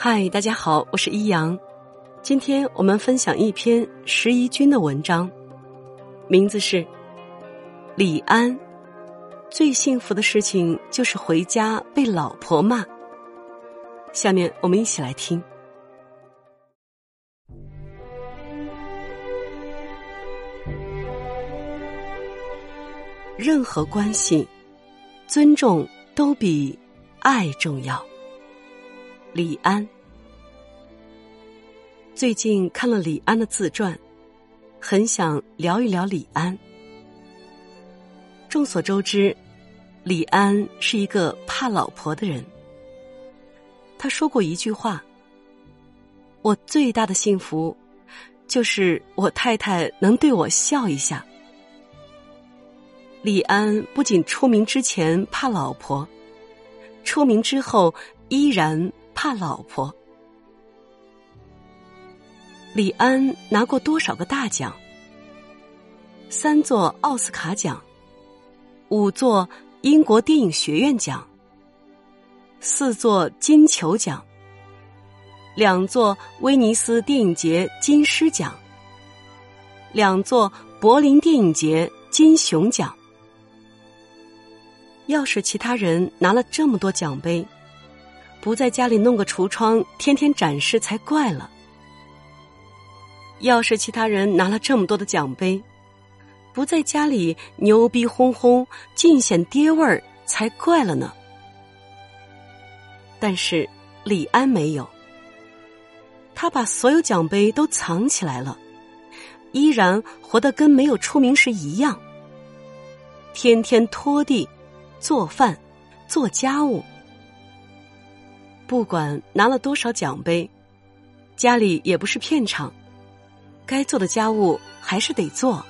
嗨，大家好，我是一阳。今天我们分享一篇石一君的文章，名字是《李安》。最幸福的事情就是回家被老婆骂。下面我们一起来听。任何关系，尊重都比爱重要。李安最近看了李安的自传，很想聊一聊李安。众所周知，李安是一个怕老婆的人。他说过一句话：“我最大的幸福，就是我太太能对我笑一下。”李安不仅出名之前怕老婆，出名之后依然怕老婆。李安拿过多少个大奖？三座奥斯卡奖，五座英国电影学院奖，四座金球奖，两座威尼斯电影节金狮奖，两座柏林电影节金熊奖。要是其他人拿了这么多奖杯，不在家里弄个橱窗天天展示才怪了。要是其他人拿了这么多的奖杯，不在家里牛逼哄哄尽显爹味儿才怪了呢。但是李安没有，他把所有奖杯都藏起来了，依然活得跟没有出名时一样，天天拖地。做饭，做家务，不管拿了多少奖杯，家里也不是片场，该做的家务还是得做。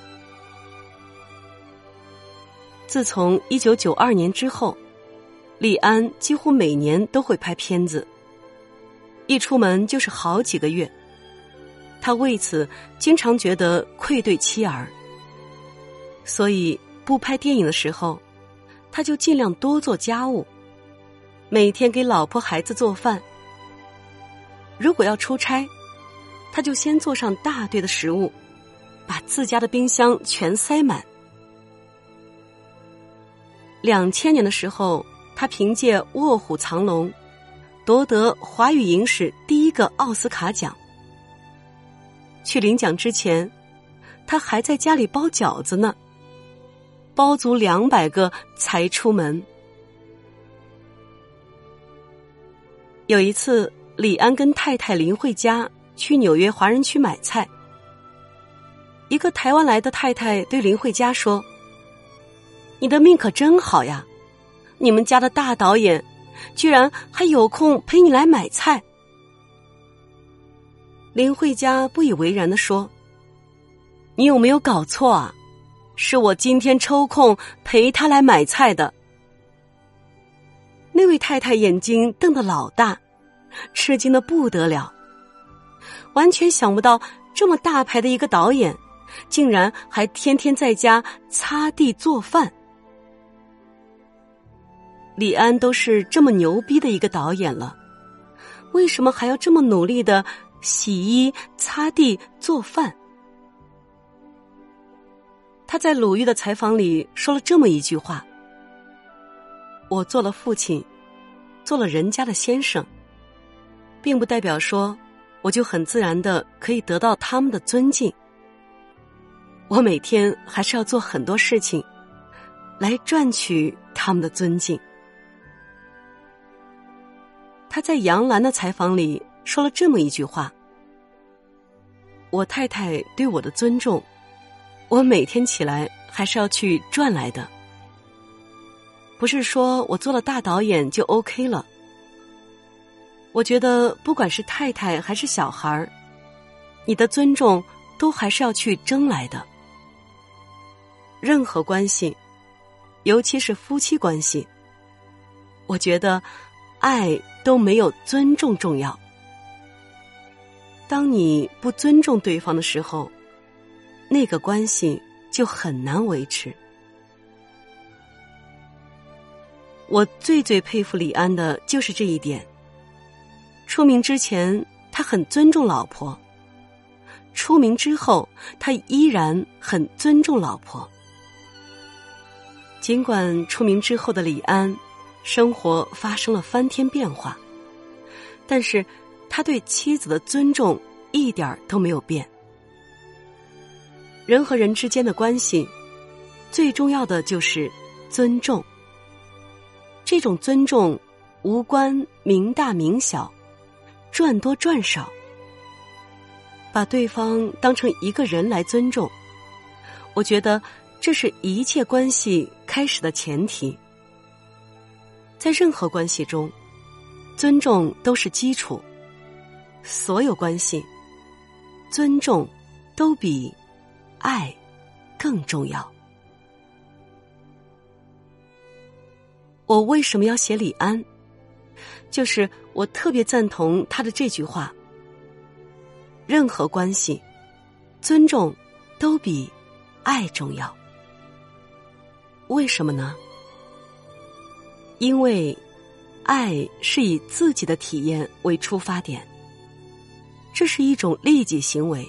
自从一九九二年之后，李安几乎每年都会拍片子，一出门就是好几个月，他为此经常觉得愧对妻儿，所以不拍电影的时候。他就尽量多做家务，每天给老婆孩子做饭。如果要出差，他就先做上大堆的食物，把自家的冰箱全塞满。两千年的时候，他凭借《卧虎藏龙》夺得华语影史第一个奥斯卡奖。去领奖之前，他还在家里包饺子呢。包足两百个才出门。有一次，李安跟太太林慧嘉去纽约华人区买菜，一个台湾来的太太对林慧嘉说：“你的命可真好呀，你们家的大导演居然还有空陪你来买菜。”林慧嘉不以为然的说：“你有没有搞错啊？”是我今天抽空陪他来买菜的。那位太太眼睛瞪得老大，吃惊的不得了，完全想不到这么大牌的一个导演，竟然还天天在家擦地做饭。李安都是这么牛逼的一个导演了，为什么还要这么努力的洗衣、擦地、做饭？他在鲁豫的采访里说了这么一句话：“我做了父亲，做了人家的先生，并不代表说我就很自然的可以得到他们的尊敬。我每天还是要做很多事情，来赚取他们的尊敬。”他在杨澜的采访里说了这么一句话：“我太太对我的尊重。”我每天起来还是要去赚来的，不是说我做了大导演就 OK 了。我觉得不管是太太还是小孩儿，你的尊重都还是要去争来的。任何关系，尤其是夫妻关系，我觉得爱都没有尊重重要。当你不尊重对方的时候。那个关系就很难维持。我最最佩服李安的就是这一点。出名之前，他很尊重老婆；出名之后，他依然很尊重老婆。尽管出名之后的李安，生活发生了翻天变化，但是他对妻子的尊重一点都没有变。人和人之间的关系，最重要的就是尊重。这种尊重无关名大名小，赚多赚少，把对方当成一个人来尊重，我觉得这是一切关系开始的前提。在任何关系中，尊重都是基础。所有关系，尊重都比爱更重要。我为什么要写李安？就是我特别赞同他的这句话：任何关系，尊重都比爱重要。为什么呢？因为爱是以自己的体验为出发点，这是一种利己行为；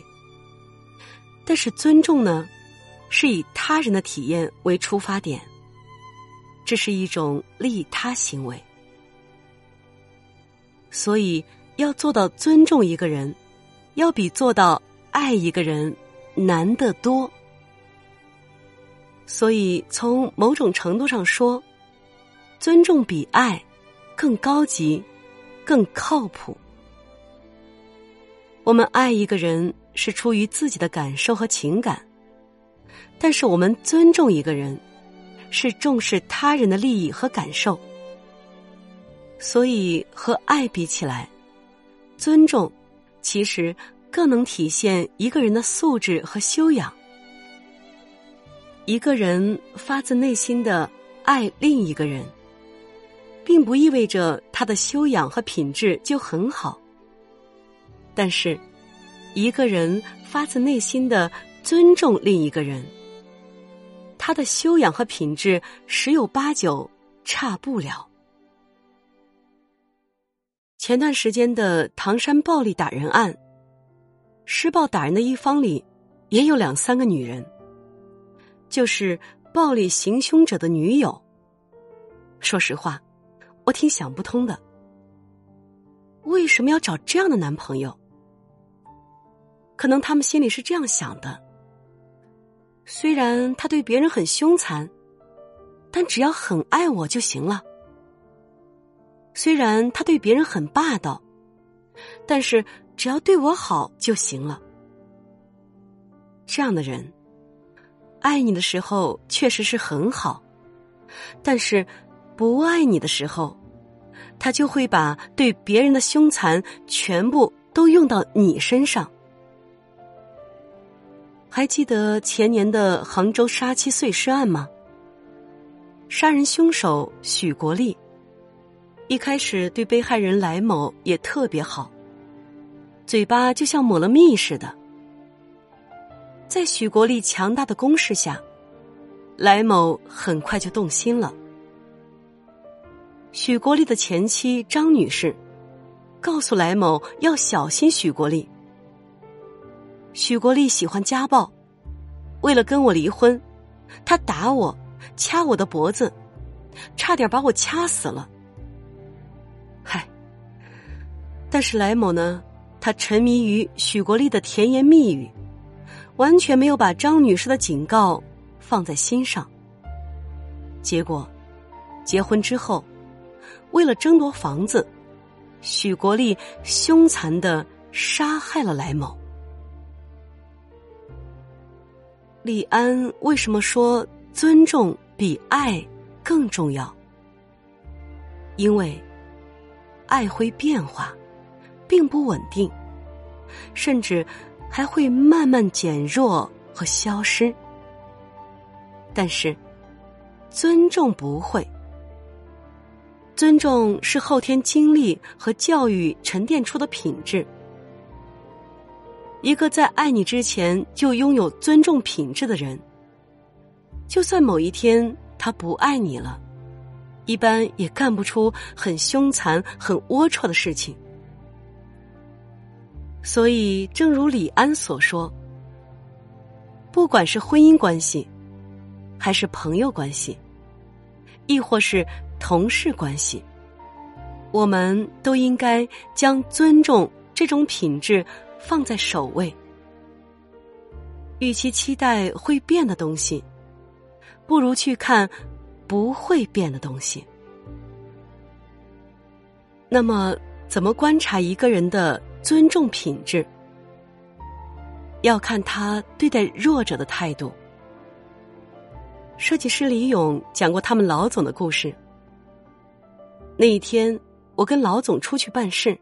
但是尊重呢，是以他人的体验为出发点。这是一种利他行为，所以要做到尊重一个人，要比做到爱一个人难得多。所以从某种程度上说，尊重比爱更高级、更靠谱。我们爱一个人是出于自己的感受和情感，但是我们尊重一个人。是重视他人的利益和感受，所以和爱比起来，尊重其实更能体现一个人的素质和修养。一个人发自内心的爱另一个人，并不意味着他的修养和品质就很好。但是，一个人发自内心的尊重另一个人。他的修养和品质十有八九差不了。前段时间的唐山暴力打人案，施暴打人的一方里也有两三个女人，就是暴力行凶者的女友。说实话，我挺想不通的，为什么要找这样的男朋友？可能他们心里是这样想的。虽然他对别人很凶残，但只要很爱我就行了。虽然他对别人很霸道，但是只要对我好就行了。这样的人，爱你的时候确实是很好，但是不爱你的时候，他就会把对别人的凶残全部都用到你身上。还记得前年的杭州杀妻碎尸案吗？杀人凶手许国立，一开始对被害人来某也特别好，嘴巴就像抹了蜜似的。在许国立强大的攻势下，来某很快就动心了。许国立的前妻张女士，告诉来某要小心许国立。许国立喜欢家暴，为了跟我离婚，他打我，掐我的脖子，差点把我掐死了。嗨，但是来某呢，他沉迷于许国立的甜言蜜语，完全没有把张女士的警告放在心上。结果，结婚之后，为了争夺房子，许国立凶残的杀害了来某。李安为什么说尊重比爱更重要？因为爱会变化，并不稳定，甚至还会慢慢减弱和消失。但是尊重不会，尊重是后天经历和教育沉淀出的品质。一个在爱你之前就拥有尊重品质的人，就算某一天他不爱你了，一般也干不出很凶残、很龌龊的事情。所以，正如李安所说，不管是婚姻关系，还是朋友关系，亦或是同事关系，我们都应该将尊重这种品质放在首位。与其期待会变的东西，不如去看不会变的东西。那么，怎么观察一个人的尊重品质？要看他对待弱者的态度。设计师李勇讲过他们老总的故事。那一天，我跟老总出去办事，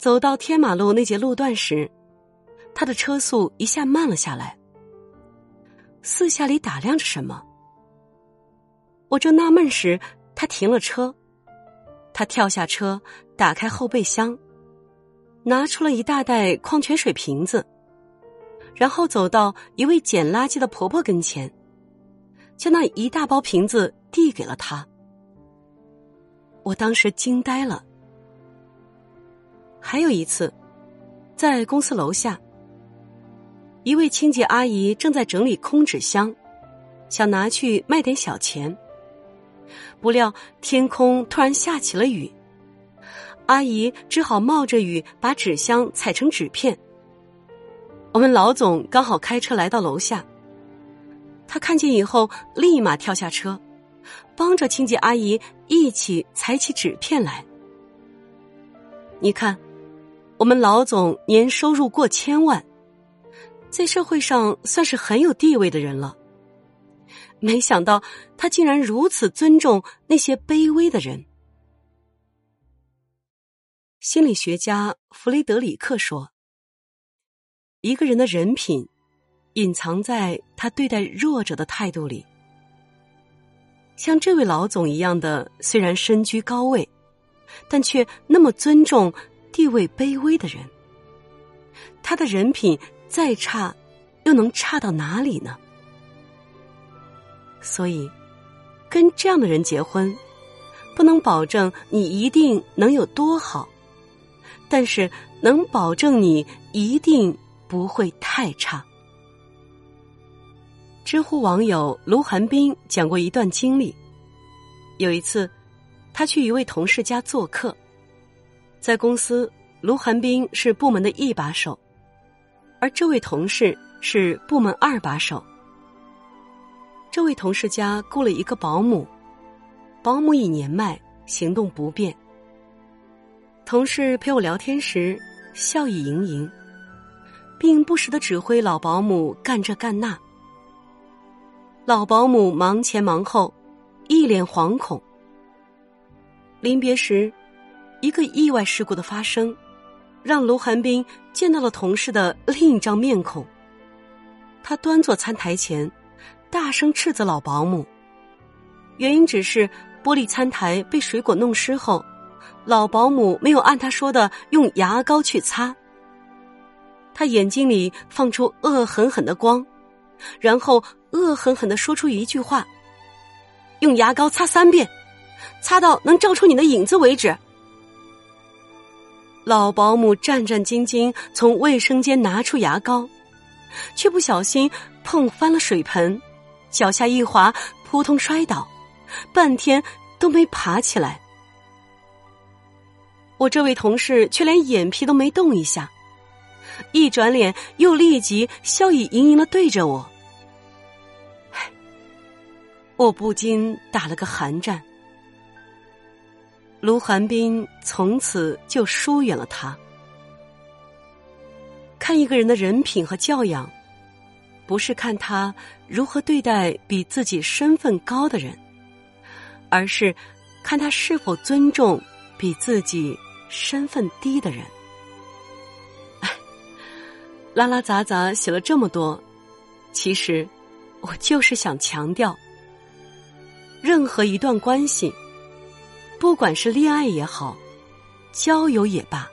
走到天马路那节路段时。他的车速一下慢了下来，四下里打量着什么。我正纳闷时，他停了车。他跳下车，打开后备箱，拿出了一大袋矿泉水瓶子，然后走到一位捡垃圾的婆婆跟前，将那一大包瓶子递给了她。我当时惊呆了。还有一次，在公司楼下。一位清洁阿姨正在整理空纸箱，想拿去卖点小钱。不料天空突然下起了雨，阿姨只好冒着雨把纸箱踩成纸片。我们老总刚好开车来到楼下，他看见以后立马跳下车，帮着清洁阿姨一起踩起纸片来。你看，我们老总年收入过千万。在社会上算是很有地位的人了，没想到他竟然如此尊重那些卑微的人。心理学家弗雷德里克说：“一个人的人品，隐藏在他对待弱者的态度里。像这位老总一样的，虽然身居高位，但却那么尊重地位卑微的人，他的人品。”再差，又能差到哪里呢？所以，跟这样的人结婚，不能保证你一定能有多好，但是能保证你一定不会太差。知乎网友卢寒冰讲过一段经历：有一次，他去一位同事家做客，在公司，卢寒冰是部门的一把手。而这位同事是部门二把手。这位同事家雇了一个保姆，保姆已年迈，行动不便。同事陪我聊天时，笑意盈盈，并不时的指挥老保姆干这干那。老保姆忙前忙后，一脸惶恐。临别时，一个意外事故的发生。让卢寒冰见到了同事的另一张面孔。他端坐餐台前，大声斥责老保姆。原因只是玻璃餐台被水果弄湿后，老保姆没有按他说的用牙膏去擦。他眼睛里放出恶狠狠的光，然后恶狠狠的说出一句话：“用牙膏擦三遍，擦到能照出你的影子为止。”老保姆战战兢兢从卫生间拿出牙膏，却不小心碰翻了水盆，脚下一滑，扑通摔倒，半天都没爬起来。我这位同事却连眼皮都没动一下，一转脸又立即笑意盈盈的对着我，我不禁打了个寒战。卢寒冰从此就疏远了他。看一个人的人品和教养，不是看他如何对待比自己身份高的人，而是看他是否尊重比自己身份低的人。哎，拉拉杂杂写了这么多，其实我就是想强调，任何一段关系。不管是恋爱也好，交友也罢，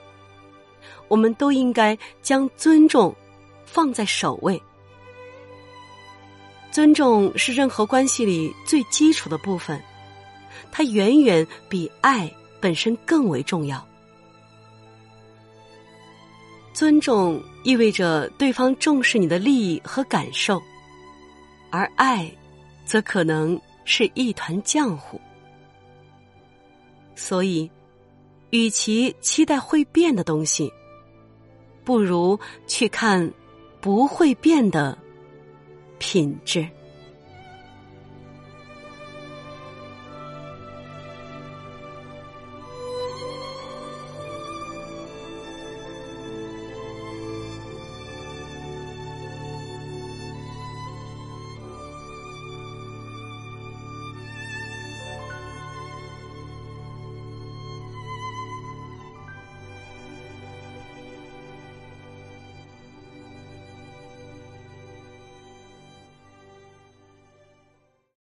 我们都应该将尊重放在首位。尊重是任何关系里最基础的部分，它远远比爱本身更为重要。尊重意味着对方重视你的利益和感受，而爱，则可能是一团浆糊。所以，与其期待会变的东西，不如去看不会变的品质。